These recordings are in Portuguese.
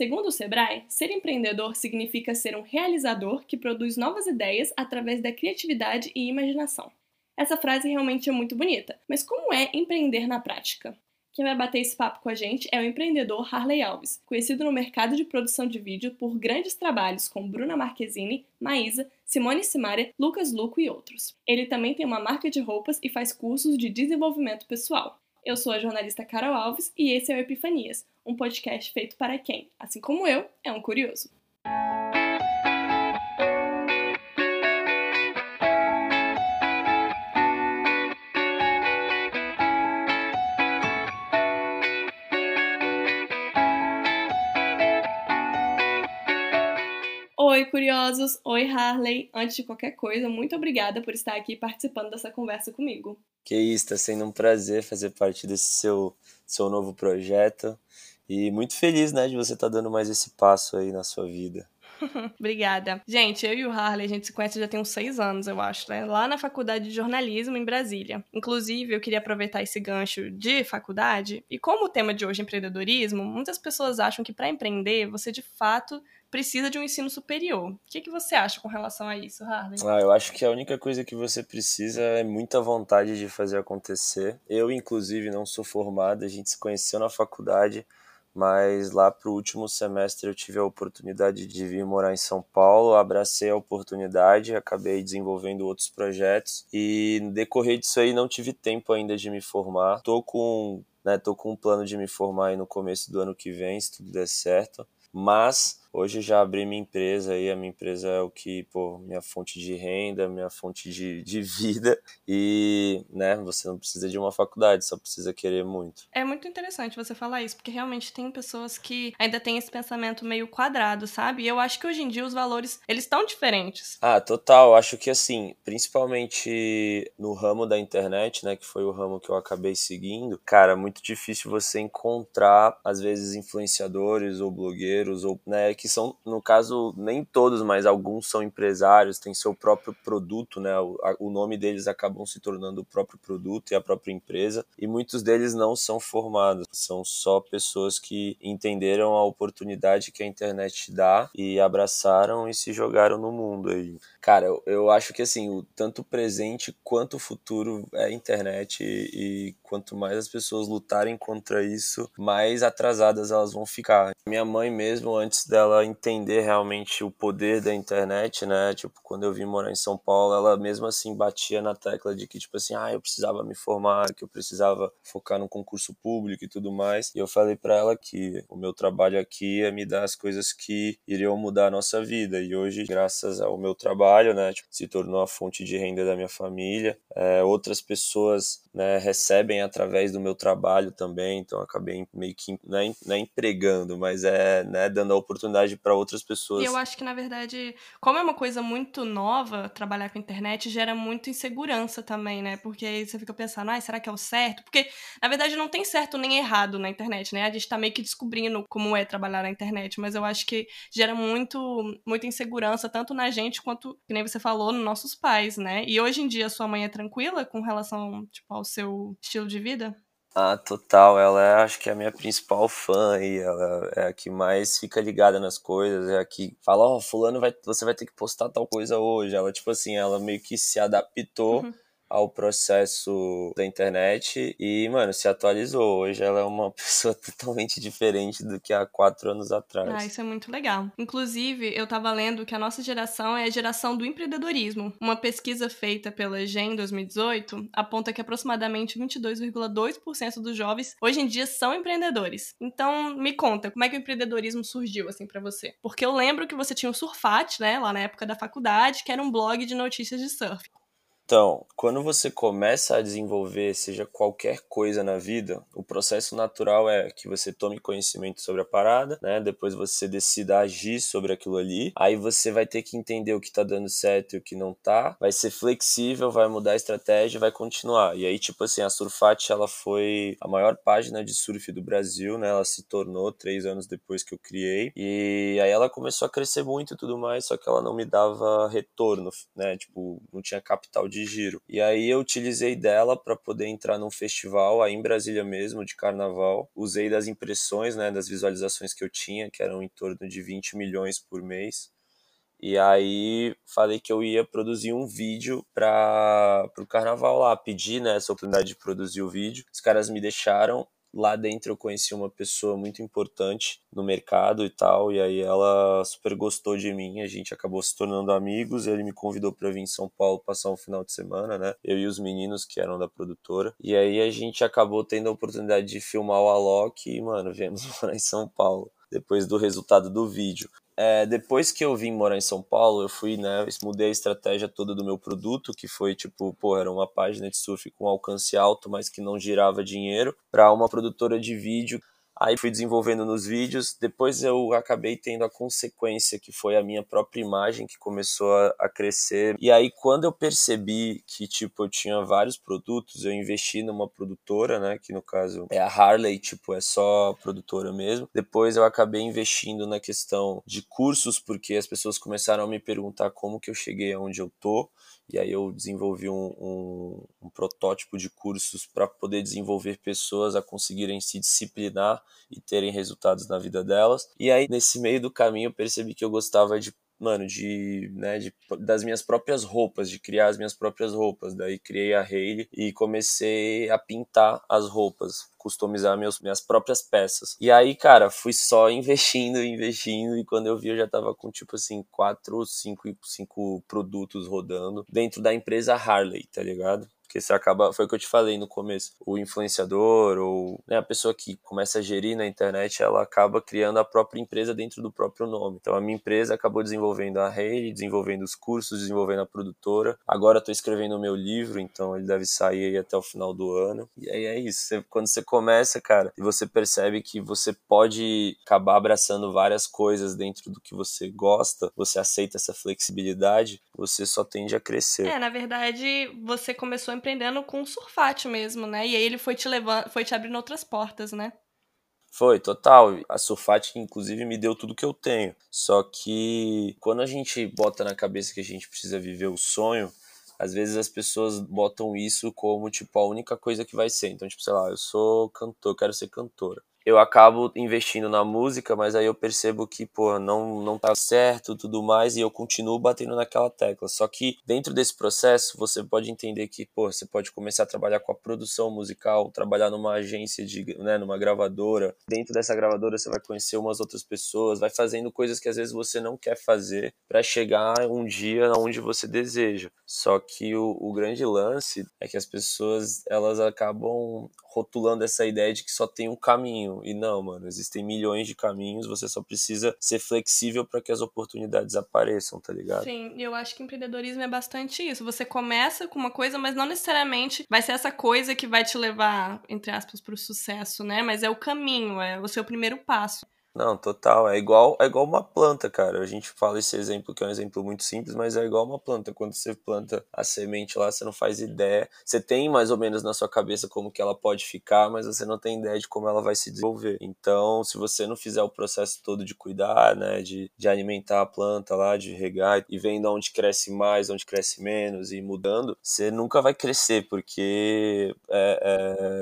Segundo o Sebrae, ser empreendedor significa ser um realizador que produz novas ideias através da criatividade e imaginação. Essa frase realmente é muito bonita, mas como é empreender na prática? Quem vai bater esse papo com a gente é o empreendedor Harley Alves, conhecido no mercado de produção de vídeo por grandes trabalhos com Bruna Marquezine, Maísa, Simone Simaria, Lucas Luco e outros. Ele também tem uma marca de roupas e faz cursos de desenvolvimento pessoal. Eu sou a jornalista Carol Alves e esse é o Epifanias, um podcast feito para quem, assim como eu, é um curioso. Oi, curiosos! Oi, Harley! Antes de qualquer coisa, muito obrigada por estar aqui participando dessa conversa comigo. Que isso, está sendo um prazer fazer parte desse seu, seu novo projeto e muito feliz, né, de você estar tá dando mais esse passo aí na sua vida. Obrigada. Gente, eu e o Harley, a gente se conhece já tem uns seis anos, eu acho, né? Lá na faculdade de jornalismo em Brasília. Inclusive, eu queria aproveitar esse gancho de faculdade. E como o tema de hoje é empreendedorismo, muitas pessoas acham que para empreender você de fato precisa de um ensino superior. O que, que você acha com relação a isso, Harley? Ah, eu acho que a única coisa que você precisa é muita vontade de fazer acontecer. Eu, inclusive, não sou formado, a gente se conheceu na faculdade, mas lá para o último semestre eu tive a oportunidade de vir morar em São Paulo, abracei a oportunidade, acabei desenvolvendo outros projetos e no decorrer disso aí não tive tempo ainda de me formar. Tô com, né, tô com um plano de me formar aí no começo do ano que vem, se tudo der certo, mas Hoje já abri minha empresa aí, a minha empresa é o que, pô, minha fonte de renda, minha fonte de, de vida e, né, você não precisa de uma faculdade, só precisa querer muito. É muito interessante você falar isso, porque realmente tem pessoas que ainda têm esse pensamento meio quadrado, sabe? E eu acho que hoje em dia os valores, eles estão diferentes. Ah, total, acho que assim, principalmente no ramo da internet, né, que foi o ramo que eu acabei seguindo, cara, muito difícil você encontrar, às vezes, influenciadores ou blogueiros ou, né, que são, no caso, nem todos, mas alguns são empresários, têm seu próprio produto, né? O, a, o nome deles acabam se tornando o próprio produto e a própria empresa, e muitos deles não são formados, são só pessoas que entenderam a oportunidade que a internet dá e abraçaram e se jogaram no mundo aí. Cara, eu, eu acho que assim, o, tanto o presente quanto o futuro é a internet e, e quanto mais as pessoas lutarem contra isso, mais atrasadas elas vão ficar. Minha mãe mesmo, antes dela ela entender realmente o poder da internet, né? Tipo, quando eu vim morar em São Paulo, ela mesmo assim batia na tecla de que, tipo assim, ah, eu precisava me formar, que eu precisava focar no concurso público e tudo mais. E eu falei para ela que o meu trabalho aqui é me dar as coisas que iriam mudar a nossa vida. E hoje, graças ao meu trabalho, né, tipo, se tornou a fonte de renda da minha família. É, outras pessoas né, recebem através do meu trabalho também, então acabei meio que não é, não é empregando, mas é né, dando a oportunidade para outras pessoas. E eu acho que, na verdade, como é uma coisa muito nova, trabalhar com internet gera muita insegurança também, né? Porque aí você fica pensando, ah, será que é o certo? Porque, na verdade, não tem certo nem errado na internet, né? A gente tá meio que descobrindo como é trabalhar na internet, mas eu acho que gera muito, muita insegurança, tanto na gente quanto, que nem você falou, nos nossos pais, né? E hoje em dia, sua mãe é tranquila com relação, tipo, ao seu estilo de vida? Ah, total. Ela é, acho que é a minha principal fã e ela é a que mais fica ligada nas coisas, é a que fala, ó, oh, fulano vai, você vai ter que postar tal coisa hoje. Ela, tipo assim, ela meio que se adaptou uhum ao processo da internet e, mano, se atualizou. Hoje ela é uma pessoa totalmente diferente do que há quatro anos atrás. Ah, isso é muito legal. Inclusive, eu tava lendo que a nossa geração é a geração do empreendedorismo. Uma pesquisa feita pela GEM em 2018 aponta que aproximadamente 22,2% dos jovens hoje em dia são empreendedores. Então, me conta, como é que o empreendedorismo surgiu assim para você? Porque eu lembro que você tinha o Surfat, né, lá na época da faculdade, que era um blog de notícias de surf. Então, quando você começa a desenvolver, seja qualquer coisa na vida, o processo natural é que você tome conhecimento sobre a parada, né? Depois você decida agir sobre aquilo ali. Aí você vai ter que entender o que tá dando certo e o que não tá. Vai ser flexível, vai mudar a estratégia vai continuar. E aí, tipo assim, a Surfat, ela foi a maior página de surf do Brasil, né? Ela se tornou três anos depois que eu criei. E aí ela começou a crescer muito e tudo mais, só que ela não me dava retorno, né? Tipo, não tinha capital de de giro. E aí eu utilizei dela para poder entrar num festival aí em Brasília mesmo, de carnaval. Usei das impressões, né, das visualizações que eu tinha, que eram em torno de 20 milhões por mês. E aí falei que eu ia produzir um vídeo para o carnaval lá, pedi né, essa oportunidade de produzir o vídeo. Os caras me deixaram Lá dentro eu conheci uma pessoa muito importante no mercado e tal, e aí ela super gostou de mim, a gente acabou se tornando amigos, ele me convidou para vir em São Paulo passar um final de semana, né? Eu e os meninos que eram da produtora. E aí a gente acabou tendo a oportunidade de filmar o Alok e, mano, viemos morar em São Paulo depois do resultado do vídeo. É, depois que eu vim morar em São Paulo, eu fui, né, mudei a estratégia toda do meu produto, que foi tipo, pô, era uma página de surf com alcance alto, mas que não girava dinheiro, para uma produtora de vídeo Aí fui desenvolvendo nos vídeos. Depois eu acabei tendo a consequência que foi a minha própria imagem que começou a, a, crescer. E aí quando eu percebi que tipo eu tinha vários produtos, eu investi numa produtora, né, que no caso é a Harley, tipo é só produtora mesmo. Depois eu acabei investindo na questão de cursos porque as pessoas começaram a me perguntar como que eu cheguei aonde eu tô. E aí eu desenvolvi um, um, um protótipo de cursos para poder desenvolver pessoas a conseguirem se disciplinar e terem resultados na vida delas. E aí, nesse meio do caminho, eu percebi que eu gostava de mano, de, né, de, das minhas próprias roupas, de criar as minhas próprias roupas. Daí criei a Hayley e comecei a pintar as roupas, customizar meus, minhas próprias peças. E aí, cara, fui só investindo, investindo, e quando eu vi eu já tava com, tipo assim, quatro cinco, cinco produtos rodando dentro da empresa Harley, tá ligado? Porque você acaba, foi o que eu te falei no começo, o influenciador ou né, a pessoa que começa a gerir na internet, ela acaba criando a própria empresa dentro do próprio nome. Então a minha empresa acabou desenvolvendo a rede, desenvolvendo os cursos, desenvolvendo a produtora. Agora estou escrevendo o meu livro, então ele deve sair até o final do ano. E aí é isso, você, quando você começa, cara, e você percebe que você pode acabar abraçando várias coisas dentro do que você gosta, você aceita essa flexibilidade, você só tende a crescer. É, na verdade, você começou a empreendendo com surfate mesmo, né? E aí ele foi te levando, foi te abrindo outras portas, né? Foi, total. A Surfate, inclusive, me deu tudo que eu tenho. Só que quando a gente bota na cabeça que a gente precisa viver o sonho, às vezes as pessoas botam isso como, tipo, a única coisa que vai ser. Então, tipo, sei lá, eu sou cantor, eu quero ser cantora eu acabo investindo na música, mas aí eu percebo que, pô, não, não tá certo tudo mais e eu continuo batendo naquela tecla. Só que dentro desse processo, você pode entender que, pô, você pode começar a trabalhar com a produção musical, trabalhar numa agência de, né, numa gravadora. Dentro dessa gravadora você vai conhecer umas outras pessoas, vai fazendo coisas que às vezes você não quer fazer para chegar um dia onde você deseja. Só que o, o grande lance é que as pessoas, elas acabam rotulando essa ideia de que só tem um caminho. E não, mano, existem milhões de caminhos, você só precisa ser flexível para que as oportunidades apareçam, tá ligado? Sim, eu acho que empreendedorismo é bastante isso. Você começa com uma coisa, mas não necessariamente vai ser essa coisa que vai te levar, entre aspas, para o sucesso, né? Mas é o caminho, é o seu primeiro passo. Não, total. É igual, é igual uma planta, cara. A gente fala esse exemplo que é um exemplo muito simples, mas é igual uma planta. Quando você planta a semente lá, você não faz ideia. Você tem mais ou menos na sua cabeça como que ela pode ficar, mas você não tem ideia de como ela vai se desenvolver. Então, se você não fizer o processo todo de cuidar, né, de, de alimentar a planta lá, de regar e vendo onde cresce mais, onde cresce menos e mudando, você nunca vai crescer, porque é,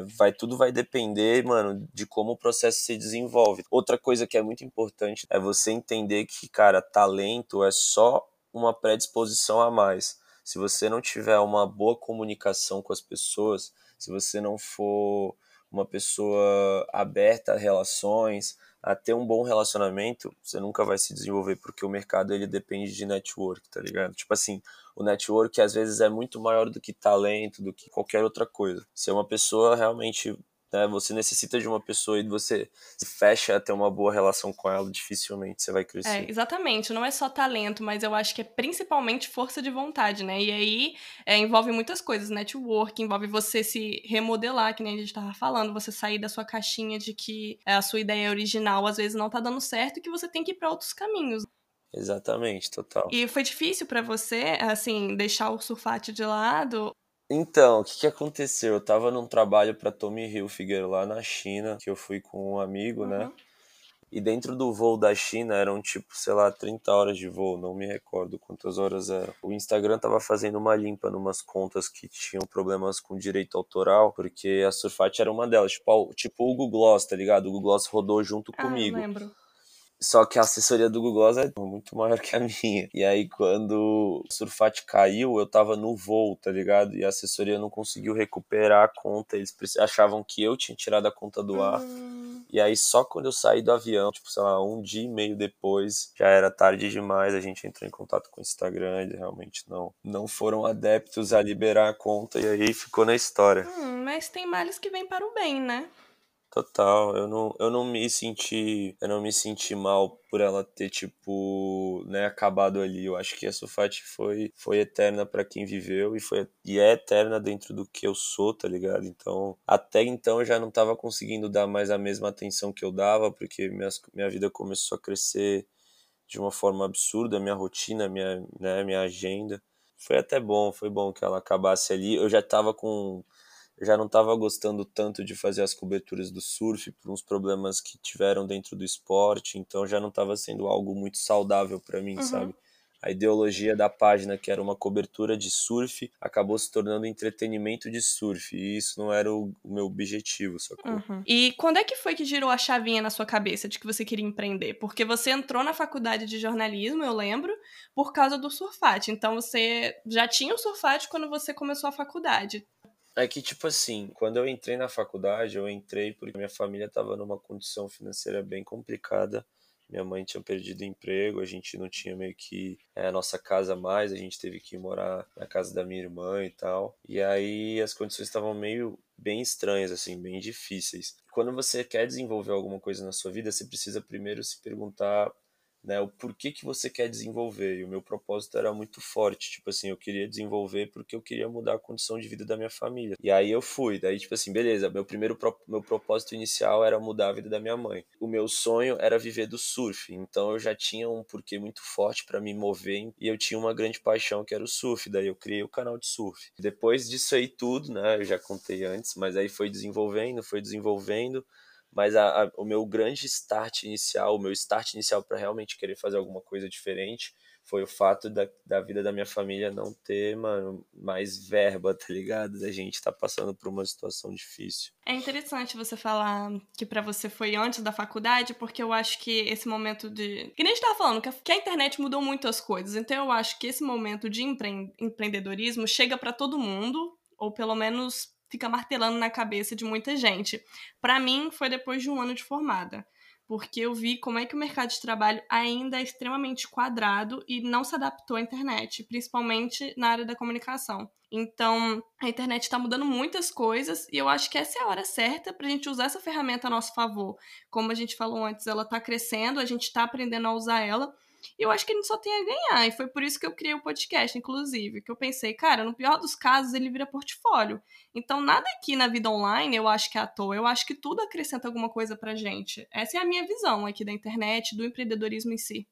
é, vai tudo vai depender, mano, de como o processo se desenvolve. Outra coisa coisa que é muito importante é você entender que, cara, talento é só uma predisposição a mais. Se você não tiver uma boa comunicação com as pessoas, se você não for uma pessoa aberta a relações, a ter um bom relacionamento, você nunca vai se desenvolver, porque o mercado ele depende de network, tá ligado? Tipo assim, o network às vezes é muito maior do que talento, do que qualquer outra coisa. Se uma pessoa realmente né? Você necessita de uma pessoa e você se fecha a ter uma boa relação com ela, dificilmente você vai crescer. É, exatamente. Não é só talento, mas eu acho que é principalmente força de vontade, né? E aí é, envolve muitas coisas. Network, envolve você se remodelar, que nem a gente tava falando, você sair da sua caixinha de que a sua ideia original às vezes não tá dando certo e que você tem que ir para outros caminhos. Exatamente, total. E foi difícil para você, assim, deixar o surfate de lado? Então, o que, que aconteceu? Eu tava num trabalho para Tommy Hilfiger lá na China, que eu fui com um amigo, né? uhum. né? E dentro do voo da China eram tipo, sei lá, 30 horas de voo, não me recordo quantas horas eram. O Instagram tava fazendo uma limpa numas contas que tinham problemas com direito autoral, porque a Surfat era uma delas, tipo, tipo o Google Gloss, tá ligado? O Google Gloss rodou junto ah, comigo. lembro. Só que a assessoria do Google é muito maior que a minha. E aí, quando o Surfat caiu, eu tava no voo, tá ligado? E a assessoria não conseguiu recuperar a conta. Eles achavam que eu tinha tirado a conta do ar. Hum. E aí, só quando eu saí do avião, tipo, sei lá, um dia e meio depois, já era tarde demais. A gente entrou em contato com o Instagram. Eles realmente não, não foram adeptos a liberar a conta. E aí ficou na história. Hum, mas tem males que vêm para o bem, né? Total, eu não, eu não me senti, eu não me senti mal por ela ter tipo, né, acabado ali. Eu acho que a Sufati foi foi eterna para quem viveu e foi e é eterna dentro do que eu sou, tá ligado? Então, até então eu já não tava conseguindo dar mais a mesma atenção que eu dava, porque minha, minha vida começou a crescer de uma forma absurda, minha rotina, minha, né, minha agenda. Foi até bom, foi bom que ela acabasse ali. Eu já tava com já não estava gostando tanto de fazer as coberturas do surf por uns problemas que tiveram dentro do esporte, então já não estava sendo algo muito saudável para mim, uhum. sabe? A ideologia da página, que era uma cobertura de surf, acabou se tornando entretenimento de surf. E isso não era o, meu objetivo, sacou? Uhum. E quando é que foi que girou a chavinha na sua cabeça de que você queria empreender? Porque você entrou na faculdade de jornalismo, eu lembro, por causa do surfate. Então você já tinha o surfate quando você começou a faculdade. É que, tipo assim, quando eu entrei na faculdade, eu entrei porque minha família estava numa condição financeira bem complicada. Minha mãe tinha perdido emprego, a gente não tinha meio que é, a nossa casa mais, a gente teve que morar na casa da minha irmã e tal. E aí as condições estavam meio bem estranhas, assim, bem difíceis. Quando você quer desenvolver alguma coisa na sua vida, você precisa primeiro se perguntar né, o porquê que você quer desenvolver. E o meu propósito era muito forte, tipo assim, eu queria desenvolver porque eu queria mudar a condição de vida da minha família. E aí eu fui, daí tipo assim, beleza, meu primeiro pro, meu propósito inicial era mudar a vida da minha mãe. O meu sonho era viver do surf, então eu já tinha um porquê muito forte para me mover e eu tinha uma grande paixão que era o surf, daí eu criei o canal de surf. Depois disso aí tudo, né, eu já contei antes, mas aí foi desenvolvendo, foi desenvolvendo mas a, a, o meu grande start inicial, o meu start inicial para realmente querer fazer alguma coisa diferente foi o fato da, da vida da minha família não ter, mano, mais verba, tá ligado? Da gente tá passando por uma situação difícil. É interessante você falar que para você foi antes da faculdade, porque eu acho que esse momento de. Que nem a gente tava falando, que a, que a internet mudou muito as coisas. Então eu acho que esse momento de empre... empreendedorismo chega para todo mundo, ou pelo menos fica martelando na cabeça de muita gente. Para mim, foi depois de um ano de formada, porque eu vi como é que o mercado de trabalho ainda é extremamente quadrado e não se adaptou à internet, principalmente na área da comunicação. Então, a internet está mudando muitas coisas e eu acho que essa é a hora certa para a gente usar essa ferramenta a nosso favor. Como a gente falou antes, ela está crescendo, a gente está aprendendo a usar ela eu acho que a gente só tem a ganhar. E foi por isso que eu criei o podcast, inclusive. Que eu pensei, cara, no pior dos casos, ele vira portfólio. Então, nada aqui na vida online eu acho que é à toa. Eu acho que tudo acrescenta alguma coisa pra gente. Essa é a minha visão aqui da internet, do empreendedorismo em si.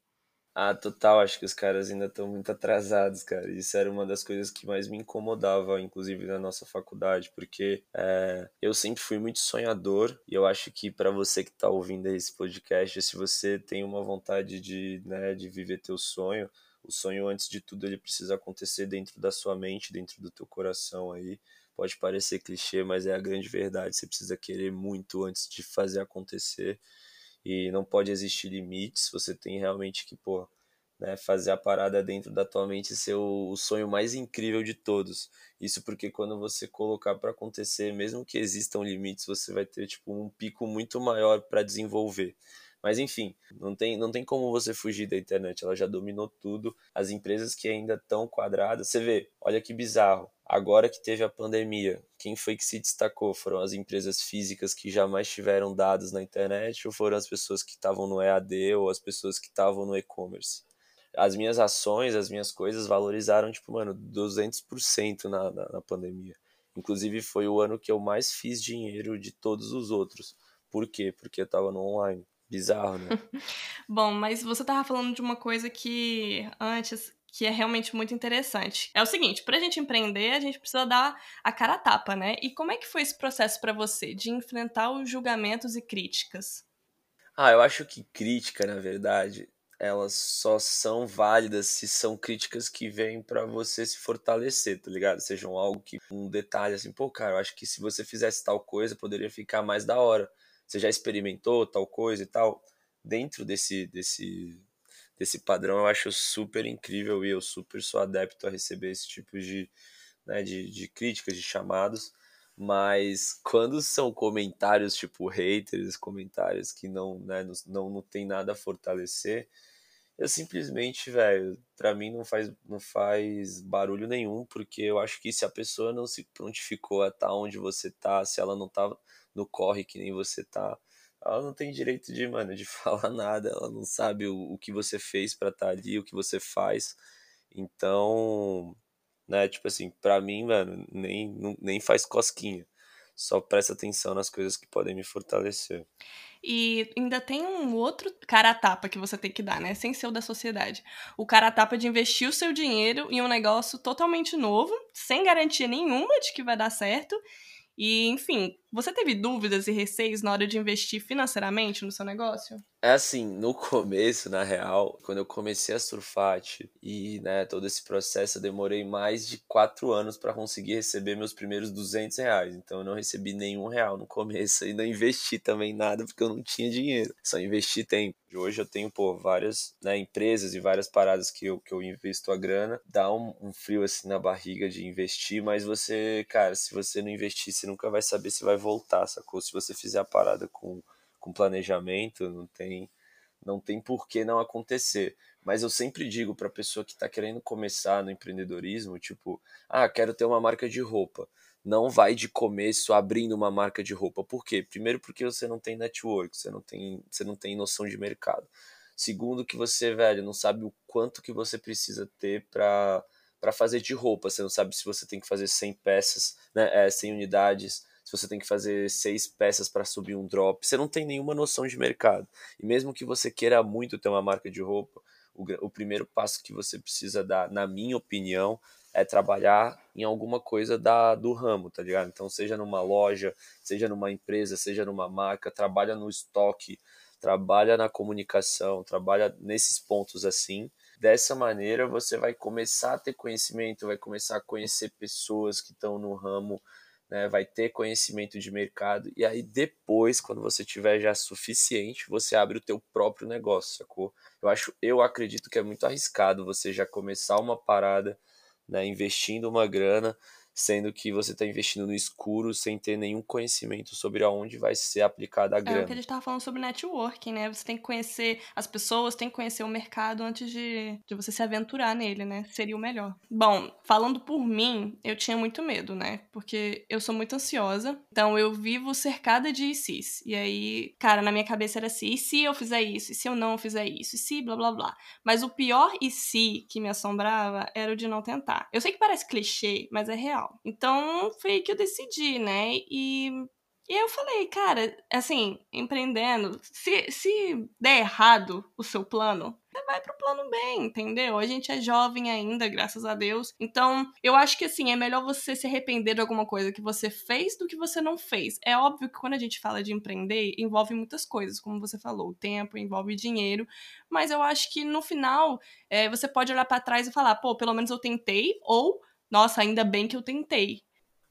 Ah, total, acho que os caras ainda estão muito atrasados, cara. Isso era uma das coisas que mais me incomodava, inclusive na nossa faculdade, porque é, eu sempre fui muito sonhador e eu acho que para você que está ouvindo esse podcast, se você tem uma vontade de, né, de viver teu sonho, o sonho, antes de tudo, ele precisa acontecer dentro da sua mente, dentro do teu coração aí. Pode parecer clichê, mas é a grande verdade. Você precisa querer muito antes de fazer acontecer e não pode existir limites, você tem realmente que, pô, né, fazer a parada dentro da tua mente ser o, o sonho mais incrível de todos. Isso porque quando você colocar para acontecer, mesmo que existam limites, você vai ter tipo um pico muito maior para desenvolver. Mas enfim, não tem, não tem como você fugir da internet, ela já dominou tudo. As empresas que ainda estão quadradas, você vê, olha que bizarro. Agora que teve a pandemia, quem foi que se destacou? Foram as empresas físicas que jamais tiveram dados na internet ou foram as pessoas que estavam no EAD ou as pessoas que estavam no e-commerce? As minhas ações, as minhas coisas valorizaram, tipo, mano, 200% na, na, na pandemia. Inclusive, foi o ano que eu mais fiz dinheiro de todos os outros. Por quê? Porque eu tava no online. Bizarro, né? Bom, mas você tava falando de uma coisa que antes que é realmente muito interessante. É o seguinte, pra gente empreender, a gente precisa dar a cara a tapa, né? E como é que foi esse processo para você de enfrentar os julgamentos e críticas? Ah, eu acho que crítica, na verdade, elas só são válidas se são críticas que vêm para você se fortalecer, tá ligado? Sejam algo que um detalhe assim, pô, cara, eu acho que se você fizesse tal coisa poderia ficar mais da hora. Você já experimentou tal coisa e tal? Dentro desse desse desse padrão, eu acho super incrível e eu super sou adepto a receber esse tipo de, né, de, de críticas, de chamados. Mas quando são comentários tipo haters, comentários que não, né, não, não tem nada a fortalecer, eu simplesmente, velho, para mim não faz, não faz barulho nenhum, porque eu acho que se a pessoa não se prontificou a estar tá onde você tá, se ela não tá no corre que nem você tá, ela não tem direito de, mano, de falar nada, ela não sabe o, o que você fez para estar tá ali, o que você faz. Então, né, tipo assim, pra mim, mano, nem, nem faz cosquinha. Só presta atenção nas coisas que podem me fortalecer. E ainda tem um outro cara tapa que você tem que dar, né? Sem ser o da sociedade. O cara tapa de investir o seu dinheiro em um negócio totalmente novo, sem garantia nenhuma de que vai dar certo. E, enfim, você teve dúvidas e receios na hora de investir financeiramente no seu negócio? É assim, no começo, na real, quando eu comecei a surfar e né, todo esse processo, eu demorei mais de quatro anos para conseguir receber meus primeiros 200 reais. Então eu não recebi nenhum real no começo e não investi também nada porque eu não tinha dinheiro. Só investi tempo. Hoje eu tenho, pô, várias né, empresas e várias paradas que eu, que eu investo a grana. Dá um, um frio assim na barriga de investir, mas você, cara, se você não investir, você nunca vai saber se vai voltar, sacou? Se você fizer a parada com com planejamento, não tem não tem por que não acontecer. Mas eu sempre digo para pessoa que está querendo começar no empreendedorismo, tipo, ah, quero ter uma marca de roupa. Não vai de começo abrindo uma marca de roupa. Por quê? Primeiro porque você não tem network, você não tem, você não tem noção de mercado. Segundo que você, velho, não sabe o quanto que você precisa ter para para fazer de roupa. Você não sabe se você tem que fazer 100 peças, né, é, 100 unidades, se você tem que fazer seis peças para subir um drop, você não tem nenhuma noção de mercado. E mesmo que você queira muito ter uma marca de roupa, o, o primeiro passo que você precisa dar, na minha opinião, é trabalhar em alguma coisa da, do ramo, tá ligado? Então, seja numa loja, seja numa empresa, seja numa marca, trabalha no estoque, trabalha na comunicação, trabalha nesses pontos assim. Dessa maneira, você vai começar a ter conhecimento, vai começar a conhecer pessoas que estão no ramo né, vai ter conhecimento de mercado e aí depois, quando você tiver já suficiente, você abre o teu próprio negócio, sacou? Eu acho, eu acredito que é muito arriscado você já começar uma parada, né, investindo uma grana sendo que você está investindo no escuro sem ter nenhum conhecimento sobre aonde vai ser aplicada a grana. É o que a gente estava falando sobre networking, né? Você tem que conhecer as pessoas, tem que conhecer o mercado antes de, de você se aventurar nele, né? Seria o melhor. Bom, falando por mim, eu tinha muito medo, né? Porque eu sou muito ansiosa, então eu vivo cercada de ICs. E aí, cara, na minha cabeça era assim, e se eu fizer isso? E se eu não fizer isso? E se blá blá blá? Mas o pior e se que me assombrava era o de não tentar. Eu sei que parece clichê, mas é real. Então foi aí que eu decidi, né? E, e eu falei, cara, assim, empreendendo, se, se der errado o seu plano, você vai pro plano bem, entendeu? A gente é jovem ainda, graças a Deus. Então, eu acho que assim, é melhor você se arrepender de alguma coisa que você fez do que você não fez. É óbvio que quando a gente fala de empreender, envolve muitas coisas, como você falou, tempo, envolve dinheiro, mas eu acho que no final é, você pode olhar para trás e falar, pô, pelo menos eu tentei, ou nossa, ainda bem que eu tentei.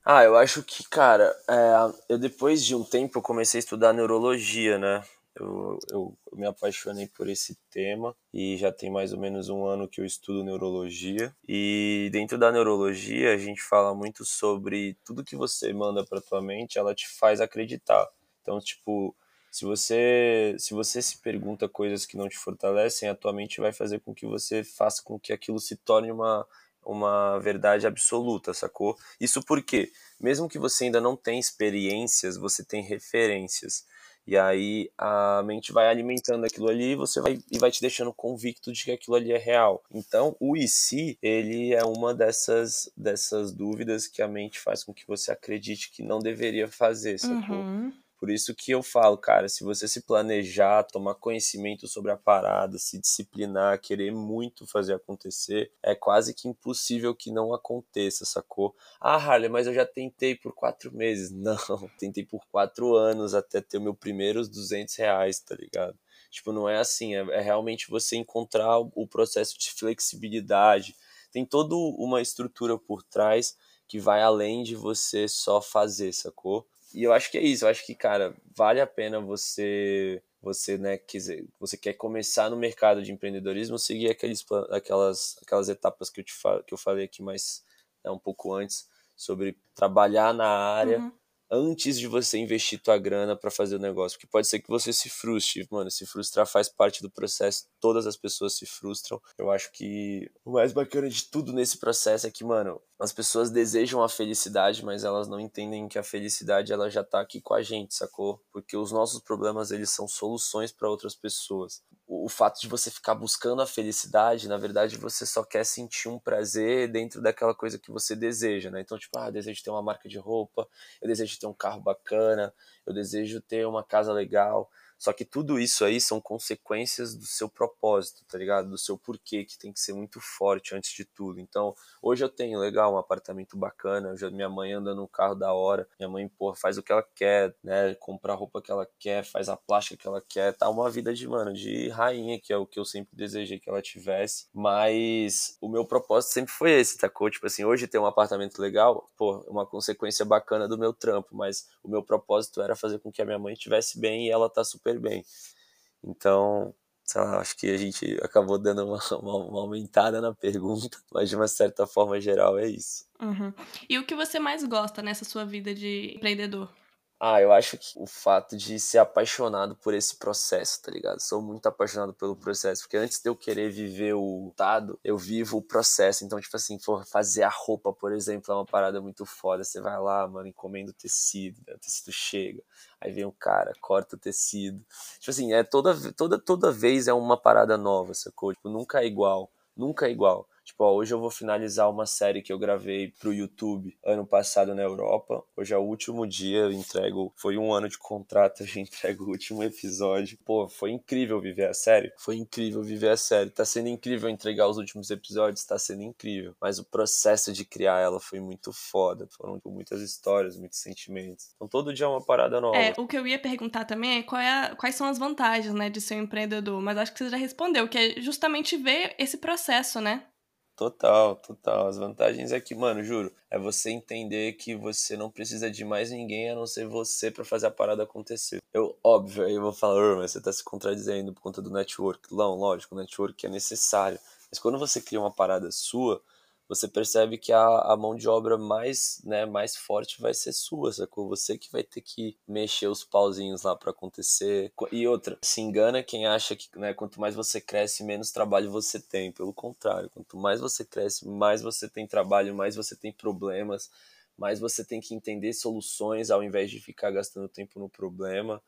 Ah, eu acho que, cara, é, eu depois de um tempo eu comecei a estudar neurologia, né? Eu, eu, eu, me apaixonei por esse tema e já tem mais ou menos um ano que eu estudo neurologia. E dentro da neurologia a gente fala muito sobre tudo que você manda para tua mente, ela te faz acreditar. Então, tipo, se você se você se pergunta coisas que não te fortalecem, a tua mente vai fazer com que você faça com que aquilo se torne uma uma verdade absoluta, sacou? Isso porque, mesmo que você ainda não tenha experiências, você tem referências. E aí a mente vai alimentando aquilo ali e você vai, e vai te deixando convicto de que aquilo ali é real. Então, o e se, ele é uma dessas, dessas dúvidas que a mente faz com que você acredite que não deveria fazer, sacou? Uhum. Por isso que eu falo, cara, se você se planejar, tomar conhecimento sobre a parada, se disciplinar, querer muito fazer acontecer, é quase que impossível que não aconteça, sacou? Ah, Harley, mas eu já tentei por quatro meses. Não, tentei por quatro anos até ter o meu primeiros 200 reais, tá ligado? Tipo, não é assim, é, é realmente você encontrar o processo de flexibilidade. Tem toda uma estrutura por trás que vai além de você só fazer, sacou? E eu acho que é isso, eu acho que, cara, vale a pena você você, né, quiser, você quer começar no mercado de empreendedorismo, seguir aqueles, aquelas, aquelas etapas que eu, te, que eu falei aqui mais né, um pouco antes, sobre trabalhar na área, uhum antes de você investir tua grana para fazer o negócio, porque pode ser que você se frustre, mano, se frustrar faz parte do processo, todas as pessoas se frustram. Eu acho que o mais bacana de tudo nesse processo é que, mano, as pessoas desejam a felicidade, mas elas não entendem que a felicidade ela já tá aqui com a gente, sacou? Porque os nossos problemas eles são soluções para outras pessoas o fato de você ficar buscando a felicidade, na verdade, você só quer sentir um prazer dentro daquela coisa que você deseja, né? Então, tipo, ah, eu desejo ter uma marca de roupa, eu desejo ter um carro bacana, eu desejo ter uma casa legal. Só que tudo isso aí são consequências do seu propósito, tá ligado? Do seu porquê, que tem que ser muito forte antes de tudo. Então, hoje eu tenho, legal, um apartamento bacana, minha mãe anda no carro da hora, minha mãe, porra, faz o que ela quer, né? Compra a roupa que ela quer, faz a plástica que ela quer, tá uma vida de, mano, de rainha, que é o que eu sempre desejei que ela tivesse. Mas o meu propósito sempre foi esse, tá? Tipo assim, hoje ter um apartamento legal, pô, uma consequência bacana do meu trampo, mas o meu propósito era fazer com que a minha mãe estivesse bem e ela tá super super bem. Então, sei lá, acho que a gente acabou dando uma, uma, uma, aumentada na pergunta, mas de uma certa forma geral é isso. Uhum. E o que você mais gosta nessa sua vida de empreendedor? Ah, eu acho que o fato de ser apaixonado por esse processo, tá ligado? Sou muito apaixonado pelo processo, porque antes de eu querer viver o dado, eu vivo o processo. Então, tipo assim, for fazer a roupa, por exemplo, é uma parada muito foda. Você vai lá, mano, encomenda o tecido, né? o tecido chega, aí vem um cara, corta o tecido. Tipo assim, é toda, toda, toda vez é uma parada nova, sacou? Tipo, nunca é igual, nunca é igual. Tipo, ó, hoje eu vou finalizar uma série que eu gravei pro YouTube ano passado na Europa. Hoje é o último dia, eu entrego. Foi um ano de contrato, eu entrego o último episódio. Pô, foi incrível viver a série. Foi incrível viver a série. Tá sendo incrível entregar os últimos episódios, tá sendo incrível. Mas o processo de criar ela foi muito foda. Foram muitas histórias, muitos sentimentos. Então todo dia é uma parada nova. É, o que eu ia perguntar também é, é a, quais são as vantagens, né, de ser um empreendedor. Mas acho que você já respondeu, que é justamente ver esse processo, né? Total, total. As vantagens é que, mano, juro, é você entender que você não precisa de mais ninguém a não ser você para fazer a parada acontecer. Eu, óbvio, aí eu vou falar, mas você tá se contradizendo por conta do network. Não, lógico, o network é necessário. Mas quando você cria uma parada sua, você percebe que a, a mão de obra mais, né, mais forte vai ser sua, sacou? Você que vai ter que mexer os pauzinhos lá para acontecer. E outra, se engana quem acha que né, quanto mais você cresce, menos trabalho você tem. Pelo contrário, quanto mais você cresce, mais você tem trabalho, mais você tem problemas, mais você tem que entender soluções ao invés de ficar gastando tempo no problema.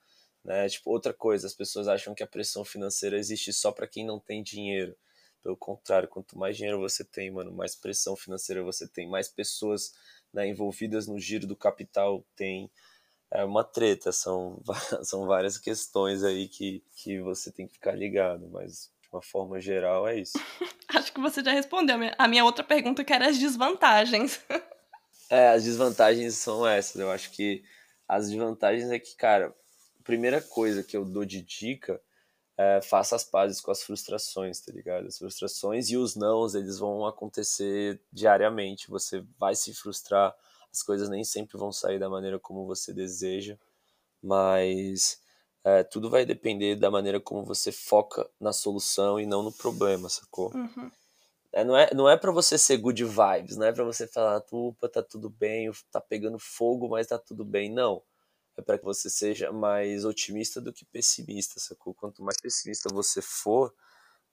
Né? Tipo, outra coisa, as pessoas acham que a pressão financeira existe só para quem não tem dinheiro. Pelo contrário, quanto mais dinheiro você tem, mano, mais pressão financeira você tem, mais pessoas né, envolvidas no giro do capital tem. É uma treta, são, são várias questões aí que, que você tem que ficar ligado, mas de uma forma geral é isso. Acho que você já respondeu a minha outra pergunta, que era as desvantagens. é, as desvantagens são essas. Eu acho que as desvantagens é que, cara, a primeira coisa que eu dou de dica é, faça as pazes com as frustrações, tá ligado? As frustrações e os nãos, eles vão acontecer diariamente. Você vai se frustrar, as coisas nem sempre vão sair da maneira como você deseja, mas é, tudo vai depender da maneira como você foca na solução e não no problema, sacou? Uhum. É, não é, não é para você ser good vibes, não é para você falar, tupa, tá tudo bem, tá pegando fogo, mas tá tudo bem. Não é para que você seja mais otimista do que pessimista, sacou? Quanto mais pessimista você for,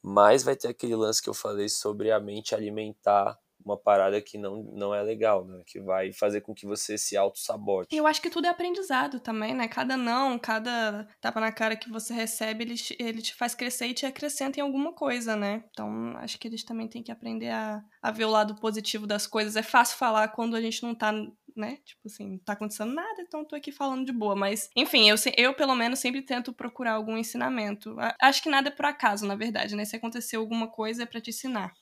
mais vai ter aquele lance que eu falei sobre a mente alimentar uma parada que não, não é legal, né? Que vai fazer com que você se auto-sabote. Eu acho que tudo é aprendizado também, né? Cada não, cada tapa na cara que você recebe, ele, ele te faz crescer e te acrescenta em alguma coisa, né? Então, acho que eles também têm que aprender a, a ver o lado positivo das coisas. É fácil falar quando a gente não tá né? Tipo assim, não tá acontecendo nada, então tô aqui falando de boa. Mas, enfim, eu, eu pelo menos sempre tento procurar algum ensinamento. Acho que nada é por acaso, na verdade, né? Se aconteceu alguma coisa é para te ensinar.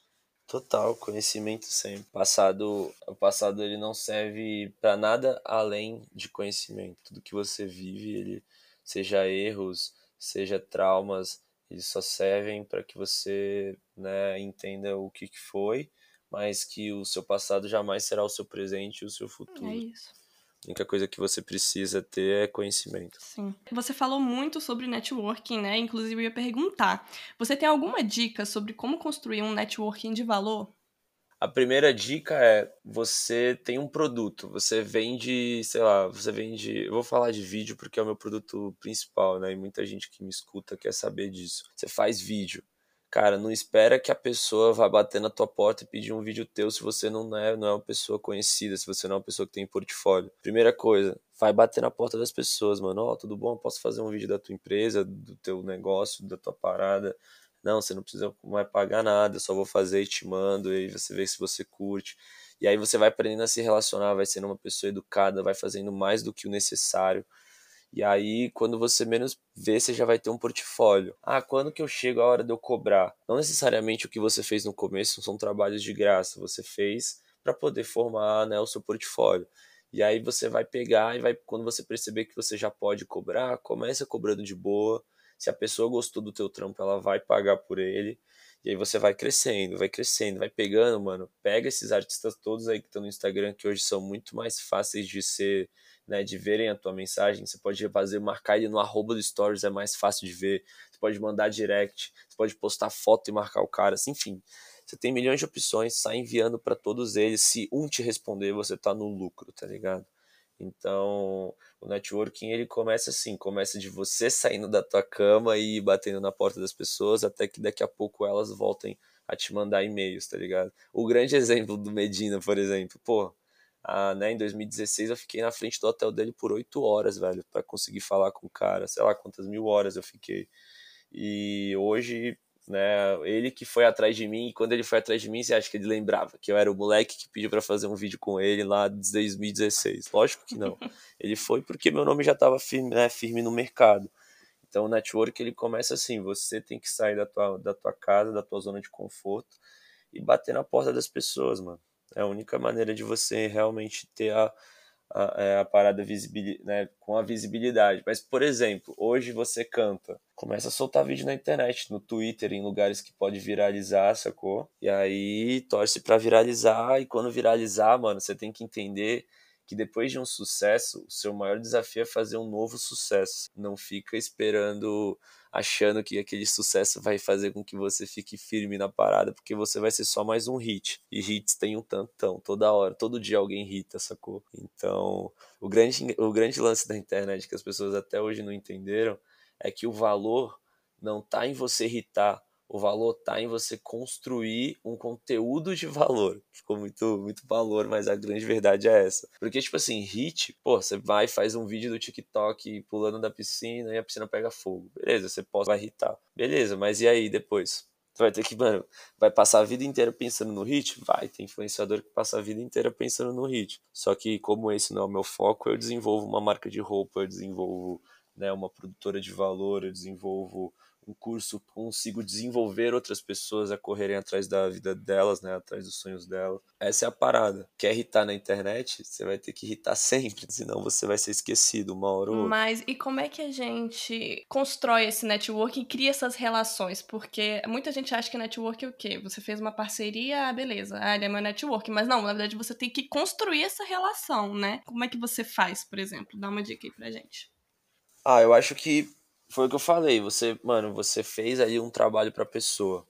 Total, conhecimento sempre. Passado, o passado ele não serve para nada além de conhecimento. Tudo que você vive, ele seja erros, seja traumas, eles só servem para que você né, entenda o que, que foi, mas que o seu passado jamais será o seu presente e o seu futuro. É isso. A única coisa que você precisa ter é conhecimento. Sim. Você falou muito sobre networking, né? Inclusive, eu ia perguntar: você tem alguma dica sobre como construir um networking de valor? A primeira dica é você tem um produto, você vende, sei lá, você vende. Eu vou falar de vídeo porque é o meu produto principal, né? E muita gente que me escuta quer saber disso. Você faz vídeo. Cara, não espera que a pessoa vá bater na tua porta e pedir um vídeo teu se você não é, não é uma pessoa conhecida, se você não é uma pessoa que tem portfólio. Primeira coisa, vai bater na porta das pessoas, mano. Ó, oh, tudo bom? Posso fazer um vídeo da tua empresa, do teu negócio, da tua parada? Não, você não precisa mais pagar nada, só vou fazer e te mando, e aí você vê se você curte. E aí você vai aprendendo a se relacionar, vai sendo uma pessoa educada, vai fazendo mais do que o necessário e aí, quando você menos vê, você já vai ter um portfólio. Ah, quando que eu chego a hora de eu cobrar? Não necessariamente o que você fez no começo são trabalhos de graça, você fez para poder formar né, o seu portfólio. E aí você vai pegar e vai, quando você perceber que você já pode cobrar, começa cobrando de boa. Se a pessoa gostou do teu trampo, ela vai pagar por ele. E aí você vai crescendo, vai crescendo, vai pegando, mano. Pega esses artistas todos aí que estão no Instagram, que hoje são muito mais fáceis de ser né, de verem a tua mensagem. Você pode fazer, marcar ele no arroba do Stories, é mais fácil de ver. Você pode mandar direct, você pode postar foto e marcar o cara, assim, enfim. Você tem milhões de opções, sai enviando para todos eles. Se um te responder, você tá no lucro, tá ligado? Então, o networking ele começa assim, começa de você saindo da tua cama e batendo na porta das pessoas até que daqui a pouco elas voltem a te mandar e-mails, tá ligado? O grande exemplo do Medina, por exemplo, pô, ah, né, em 2016 eu fiquei na frente do hotel dele por oito horas, velho, para conseguir falar com o cara, sei lá quantas mil horas eu fiquei. E hoje, né, ele que foi atrás de mim, e quando ele foi atrás de mim, você acha que ele lembrava que eu era o moleque que pediu para fazer um vídeo com ele lá desde 2016? Lógico que não. Ele foi porque meu nome já estava firme, né, firme no mercado. Então o network ele começa assim, você tem que sair da tua, da tua casa, da tua zona de conforto e bater na porta das pessoas, mano. É a única maneira de você realmente ter a, a, é, a parada né, com a visibilidade. Mas, por exemplo, hoje você canta, começa a soltar vídeo na internet, no Twitter, em lugares que pode viralizar, sacou? E aí torce para viralizar, e quando viralizar, mano, você tem que entender que depois de um sucesso, o seu maior desafio é fazer um novo sucesso. Não fica esperando, achando que aquele sucesso vai fazer com que você fique firme na parada, porque você vai ser só mais um hit. E hits tem um tantão, toda hora, todo dia alguém hita, sacou? Então, o grande, o grande lance da internet que as pessoas até hoje não entenderam é que o valor não tá em você irritar, o valor tá em você construir um conteúdo de valor. Ficou muito, muito valor, mas a grande verdade é essa. Porque, tipo assim, hit, pô, você vai faz um vídeo do TikTok pulando da piscina e a piscina pega fogo. Beleza, você pode vai irritar. Beleza, mas e aí depois? Você vai ter que, mano, vai passar a vida inteira pensando no hit? Vai, tem influenciador que passa a vida inteira pensando no hit. Só que, como esse não é o meu foco, eu desenvolvo uma marca de roupa, eu desenvolvo né, uma produtora de valor, eu desenvolvo um curso, consigo desenvolver outras pessoas a correrem atrás da vida delas, né, atrás dos sonhos delas. Essa é a parada. Quer irritar na internet? Você vai ter que irritar sempre, senão você vai ser esquecido uma hora ou outra. Mas e como é que a gente constrói esse network e cria essas relações? Porque muita gente acha que network é o quê? Você fez uma parceria, ah, beleza, ah, ele é meu network. Mas não, na verdade você tem que construir essa relação, né? Como é que você faz, por exemplo? Dá uma dica aí pra gente. Ah, eu acho que foi o que eu falei. Você, mano, você fez aí um trabalho pra pessoa.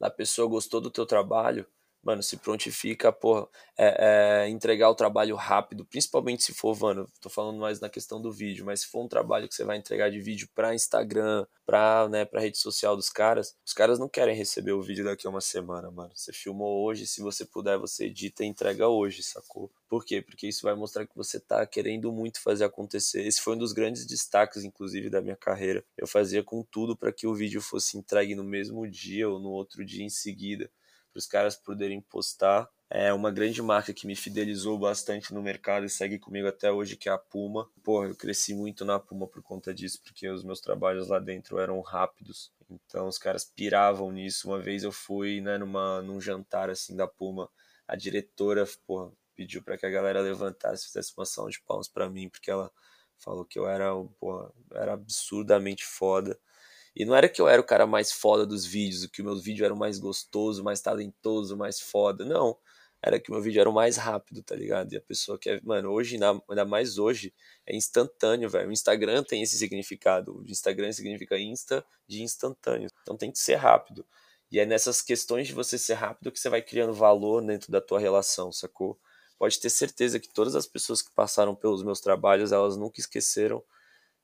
A pessoa gostou do teu trabalho, mano, se prontifica, porra, é, é, entregar o trabalho rápido, principalmente se for, mano, tô falando mais na questão do vídeo, mas se for um trabalho que você vai entregar de vídeo pra Instagram, pra, né, pra rede social dos caras, os caras não querem receber o vídeo daqui a uma semana, mano. Você filmou hoje, se você puder, você edita e entrega hoje, sacou? Por quê? Porque isso vai mostrar que você tá querendo muito fazer acontecer. Esse foi um dos grandes destaques, inclusive, da minha carreira. Eu fazia com tudo para que o vídeo fosse entregue no mesmo dia ou no outro dia em seguida para os caras poderem postar É uma grande marca que me fidelizou bastante no mercado e segue comigo até hoje, que é a Puma. Porra, eu cresci muito na Puma por conta disso, porque os meus trabalhos lá dentro eram rápidos. Então os caras piravam nisso. Uma vez eu fui, né, numa, num jantar assim da Puma, a diretora, porra, pediu para que a galera levantasse, fizesse uma ação de palmas para mim, porque ela falou que eu era, porra, era absurdamente foda. E não era que eu era o cara mais foda dos vídeos, que o meu vídeo era o mais gostoso, mais talentoso, mais foda. Não era que o meu vídeo era o mais rápido, tá ligado? E a pessoa quer, mano, hoje, ainda mais hoje, é instantâneo, velho. O Instagram tem esse significado. O Instagram significa insta de instantâneo. Então tem que ser rápido. E é nessas questões de você ser rápido que você vai criando valor dentro da tua relação, sacou? Pode ter certeza que todas as pessoas que passaram pelos meus trabalhos, elas nunca esqueceram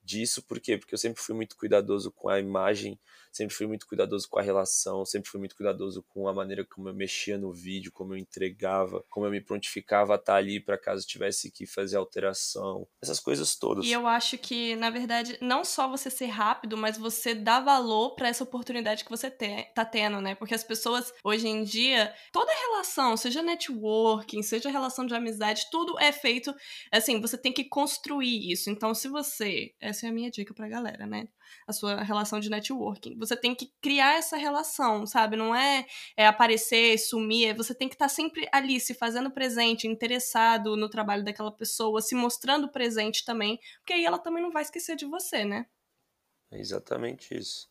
disso, por quê? Porque eu sempre fui muito cuidadoso com a imagem sempre fui muito cuidadoso com a relação, sempre fui muito cuidadoso com a maneira como eu mexia no vídeo, como eu entregava, como eu me prontificava a estar ali para caso tivesse que fazer alteração, essas coisas todas. E eu acho que, na verdade, não só você ser rápido, mas você dá valor para essa oportunidade que você te, tá tendo, né? Porque as pessoas, hoje em dia, toda relação, seja networking, seja relação de amizade, tudo é feito, assim, você tem que construir isso. Então, se você, essa é a minha dica pra galera, né? A sua relação de networking. Você tem que criar essa relação, sabe? Não é, é aparecer, sumir, é você tem que estar tá sempre ali, se fazendo presente, interessado no trabalho daquela pessoa, se mostrando presente também, porque aí ela também não vai esquecer de você, né? É exatamente isso.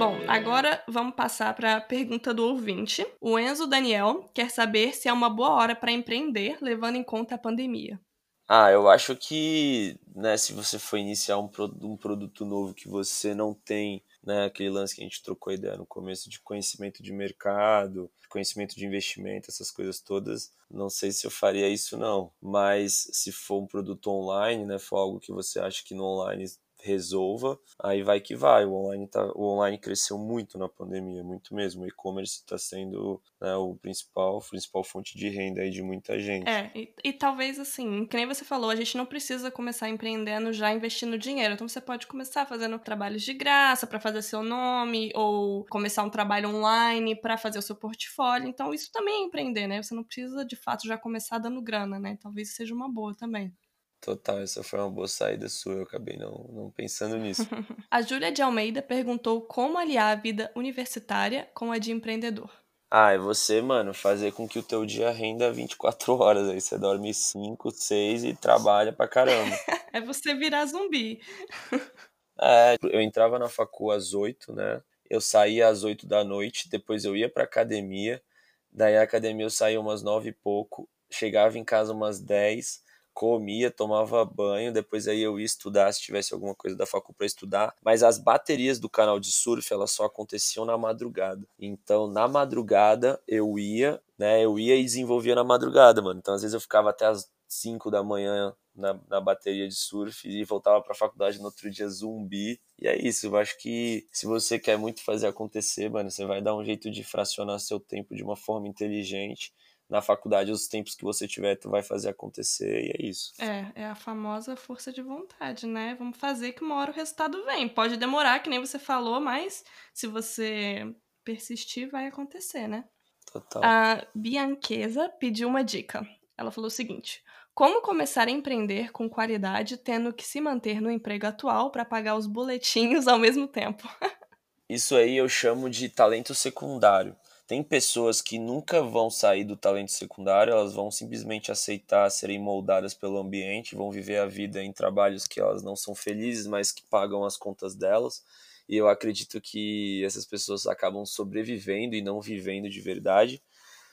Bom, agora vamos passar para a pergunta do ouvinte. O Enzo Daniel quer saber se é uma boa hora para empreender, levando em conta a pandemia. Ah, eu acho que, né, se você for iniciar um, um produto novo que você não tem, né, aquele lance que a gente trocou ideia no começo de conhecimento de mercado, conhecimento de investimento, essas coisas todas, não sei se eu faria isso não. Mas se for um produto online, né, for algo que você acha que no online resolva, aí vai que vai. O online, tá, o online cresceu muito na pandemia, muito mesmo. O e-commerce está sendo né, o principal, principal fonte de renda aí de muita gente. É, e, e, talvez assim, que nem você falou, a gente não precisa começar empreendendo já investindo dinheiro. Então você pode começar fazendo trabalhos de graça para fazer seu nome, ou começar um trabalho online para fazer o seu portfólio. Então isso também é empreender, né? Você não precisa de fato já começar dando grana, né? Talvez seja uma boa também. Total, essa foi uma boa saída sua, eu acabei não, não pensando nisso. a Júlia de Almeida perguntou como aliar a vida universitária com a de empreendedor. Ah, é você, mano, fazer com que o teu dia renda 24 horas, aí você dorme 5, 6 e trabalha pra caramba. é você virar zumbi. é, eu entrava na facu às 8, né? Eu saía às 8 da noite, depois eu ia pra academia, daí a academia eu saía umas 9 e pouco, chegava em casa umas 10, comia, tomava banho, depois aí eu ia estudar se tivesse alguma coisa da facu para estudar, mas as baterias do canal de surf, elas só aconteciam na madrugada. Então, na madrugada eu ia, né, eu ia e desenvolvia na madrugada, mano. Então, às vezes eu ficava até as 5 da manhã na, na bateria de surf e voltava para a faculdade no outro dia zumbi. E é isso, eu acho que se você quer muito fazer acontecer, mano, você vai dar um jeito de fracionar seu tempo de uma forma inteligente na faculdade, os tempos que você tiver, tu vai fazer acontecer e é isso. É, é a famosa força de vontade, né? Vamos fazer que uma hora o resultado vem. Pode demorar, que nem você falou, mas se você persistir, vai acontecer, né? Total. A Bianquesa pediu uma dica. Ela falou o seguinte: como começar a empreender com qualidade, tendo que se manter no emprego atual para pagar os boletinhos ao mesmo tempo? Isso aí eu chamo de talento secundário. Tem pessoas que nunca vão sair do talento secundário, elas vão simplesmente aceitar serem moldadas pelo ambiente, vão viver a vida em trabalhos que elas não são felizes, mas que pagam as contas delas. E eu acredito que essas pessoas acabam sobrevivendo e não vivendo de verdade.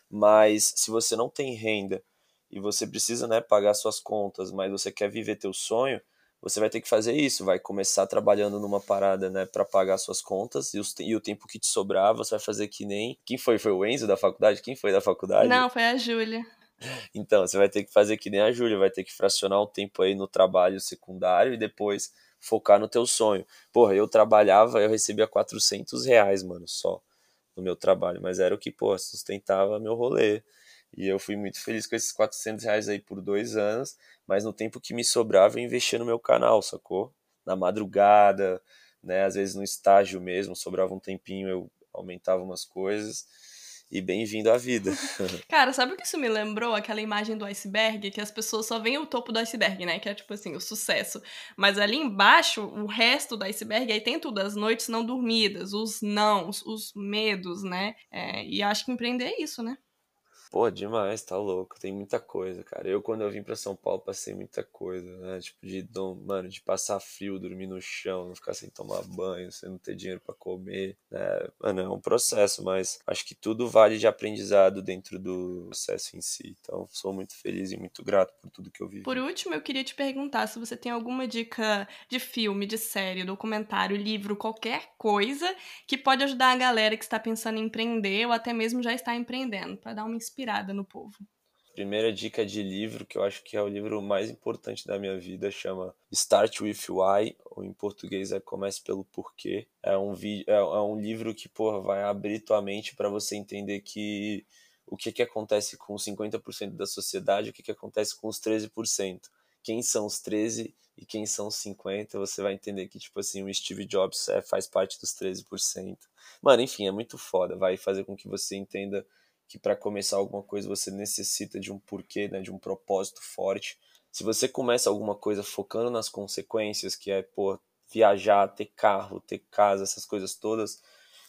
Mas se você não tem renda e você precisa né, pagar suas contas, mas você quer viver teu sonho, você vai ter que fazer isso, vai começar trabalhando numa parada, né, para pagar suas contas e, os, e, o tempo que te sobrar, você vai fazer que nem. Quem foi? Foi o Enzo da faculdade? Quem foi da faculdade? Não, foi a Júlia. Então, você vai ter que fazer que nem a Júlia, vai ter que fracionar o tempo aí no trabalho secundário e depois focar no teu sonho. Porra, eu trabalhava, eu recebia 400 reais, mano, só no meu trabalho, mas era o que, pô, sustentava meu rolê. E eu fui muito feliz com esses 400 reais aí por dois anos, mas no tempo que me sobrava eu investia no meu canal, sacou? na madrugada, né? Às vezes no estágio mesmo, sobrava um tempinho, eu aumentava umas coisas e bem-vindo à vida. Cara, sabe o que isso me lembrou? Aquela imagem do iceberg, que as pessoas só veem o topo do iceberg, né? Que é tipo assim, o sucesso. Mas ali embaixo, o resto do iceberg, aí tem tudo, as noites não dormidas, os nãos, os medos, né? É, e acho que empreender é isso, né? Pô, demais, tá louco. Tem muita coisa, cara. Eu, quando eu vim pra São Paulo, passei muita coisa, né? Tipo, de, mano, de passar frio, dormir no chão, não ficar sem tomar banho, sem não ter dinheiro para comer, né? Mano, é um processo, mas acho que tudo vale de aprendizado dentro do processo em si. Então, sou muito feliz e muito grato por tudo que eu vivi. Por último, eu queria te perguntar se você tem alguma dica de filme, de série, documentário, livro, qualquer coisa que pode ajudar a galera que está pensando em empreender ou até mesmo já está empreendendo, para dar uma inspiração inspirada no povo. Primeira dica de livro, que eu acho que é o livro mais importante da minha vida, chama Start With Why, ou em português é Comece Pelo Porquê. É um, vídeo, é, é um livro que porra, vai abrir tua mente para você entender que o que, que acontece com 50% da sociedade, o que, que acontece com os 13%. Quem são os 13 e quem são os 50, você vai entender que, tipo assim, o Steve Jobs é, faz parte dos 13%. Mano, enfim, é muito foda. Vai fazer com que você entenda que para começar alguma coisa você necessita de um porquê, né, de um propósito forte. Se você começa alguma coisa focando nas consequências, que é, pô, viajar, ter carro, ter casa, essas coisas todas,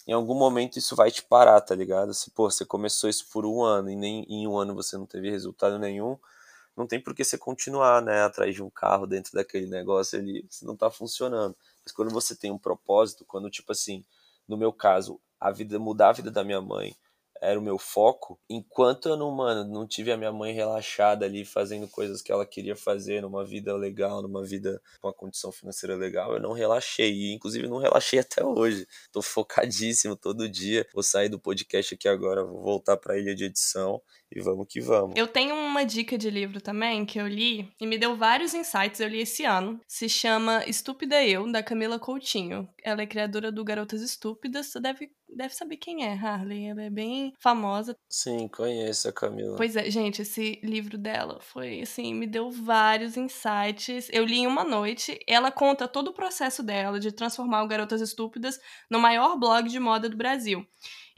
em algum momento isso vai te parar, tá ligado? Se, pô, você começou isso por um ano e nem em um ano você não teve resultado nenhum, não tem por que você continuar, né, atrás de um carro dentro daquele negócio ali, se não tá funcionando. Mas quando você tem um propósito, quando, tipo assim, no meu caso, a vida, mudar a vida da minha mãe, era o meu foco. Enquanto eu não, mano, não tive a minha mãe relaxada ali, fazendo coisas que ela queria fazer, numa vida legal, numa vida com uma condição financeira legal, eu não relaxei. E, inclusive, não relaxei até hoje. Tô focadíssimo todo dia. Vou sair do podcast aqui agora, vou voltar pra ilha de edição e vamos que vamos. Eu tenho uma dica de livro também que eu li e me deu vários insights. Eu li esse ano. Se chama Estúpida Eu, da Camila Coutinho. Ela é criadora do Garotas Estúpidas. Você deve, deve saber quem é, Harley. Ela é bem famosa. Sim, conheço a Camila. Pois é, gente, esse livro dela foi assim, me deu vários insights. Eu li em uma noite. Ela conta todo o processo dela de transformar o Garotas Estúpidas no maior blog de moda do Brasil.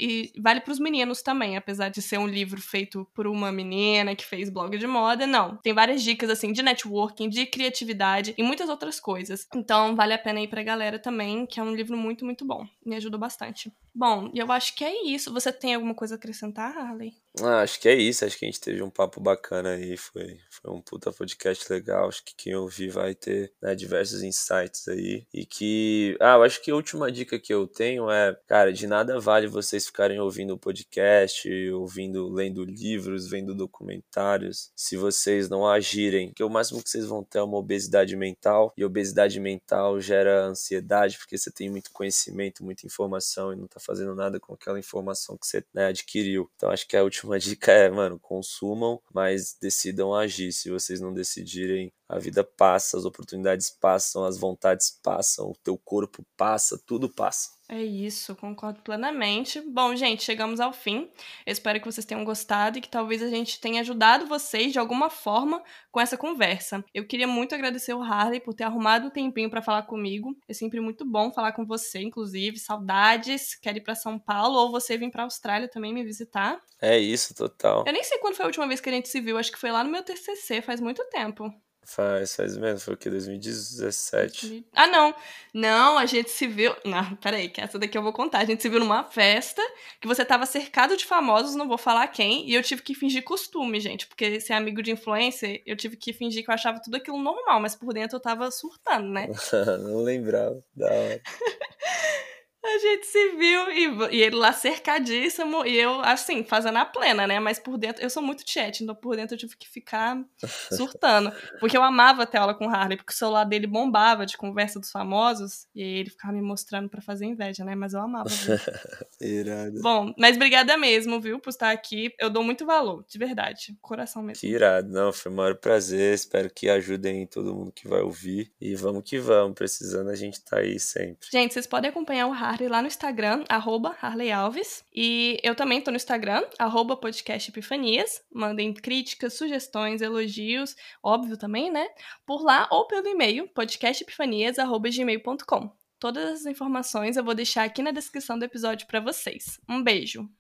E vale para os meninos também, apesar de ser um livro feito por uma menina que fez blog de moda, não. Tem várias dicas assim de networking, de criatividade e muitas outras coisas. Então vale a pena ir pra galera também, que é um livro muito, muito bom. Me ajudou bastante. Bom, eu acho que é isso. Você tem alguma coisa a acrescentar, Harley? Ah, acho que é isso. Acho que a gente teve um papo bacana aí. Foi, foi um puta podcast legal. Acho que quem ouvir vai ter né, diversos insights aí. E que. Ah, eu acho que a última dica que eu tenho é, cara, de nada vale vocês ficarem ouvindo o podcast, ouvindo, lendo livros, vendo documentários, se vocês não agirem. Porque o máximo que vocês vão ter é uma obesidade mental. E obesidade mental gera ansiedade, porque você tem muito conhecimento, muita informação e não tá fazendo nada com aquela informação que você né, adquiriu. Então acho que a última última dica é, mano, consumam, mas decidam agir. Se vocês não decidirem, a vida passa, as oportunidades passam, as vontades passam, o teu corpo passa, tudo passa. É isso, concordo plenamente. Bom, gente, chegamos ao fim. Eu espero que vocês tenham gostado e que talvez a gente tenha ajudado vocês de alguma forma com essa conversa. Eu queria muito agradecer o Harley por ter arrumado um tempinho para falar comigo. É sempre muito bom falar com você, inclusive. Saudades. Quer ir para São Paulo ou você vir para Austrália também me visitar? É isso, total. Eu nem sei quando foi a última vez que a gente se viu, acho que foi lá no meu TCC, faz muito tempo. Faz, faz mesmo. Foi o que? 2017. Ah, não. Não, a gente se viu. Não, peraí, que essa daqui eu vou contar. A gente se viu numa festa que você tava cercado de famosos, não vou falar quem, e eu tive que fingir costume, gente. Porque ser amigo de influencer, eu tive que fingir que eu achava tudo aquilo normal, mas por dentro eu tava surtando, né? não lembrava. Da hora. A gente se viu e, e, ele lá cercadíssimo e eu, assim, fazendo a plena, né? Mas por dentro, eu sou muito chat, então por dentro eu tive que ficar surtando. Porque eu amava ter aula com o Harley, porque o celular dele bombava de conversa dos famosos e aí ele ficava me mostrando para fazer inveja, né? Mas eu amava. irado. Bom, mas obrigada mesmo, viu, por estar aqui. Eu dou muito valor, de verdade. Coração mesmo. Que irado. Não, foi o maior prazer. Espero que ajudem todo mundo que vai ouvir. E vamos que vamos. Precisando, a gente tá aí sempre. Gente, vocês podem acompanhar o Harley Harley lá no Instagram, arroba Harley Alves. E eu também tô no Instagram, arroba podcast Epifanias. Mandem críticas, sugestões, elogios, óbvio também, né? Por lá ou pelo e-mail podcastepifanias.gmail.com. Todas as informações eu vou deixar aqui na descrição do episódio para vocês. Um beijo!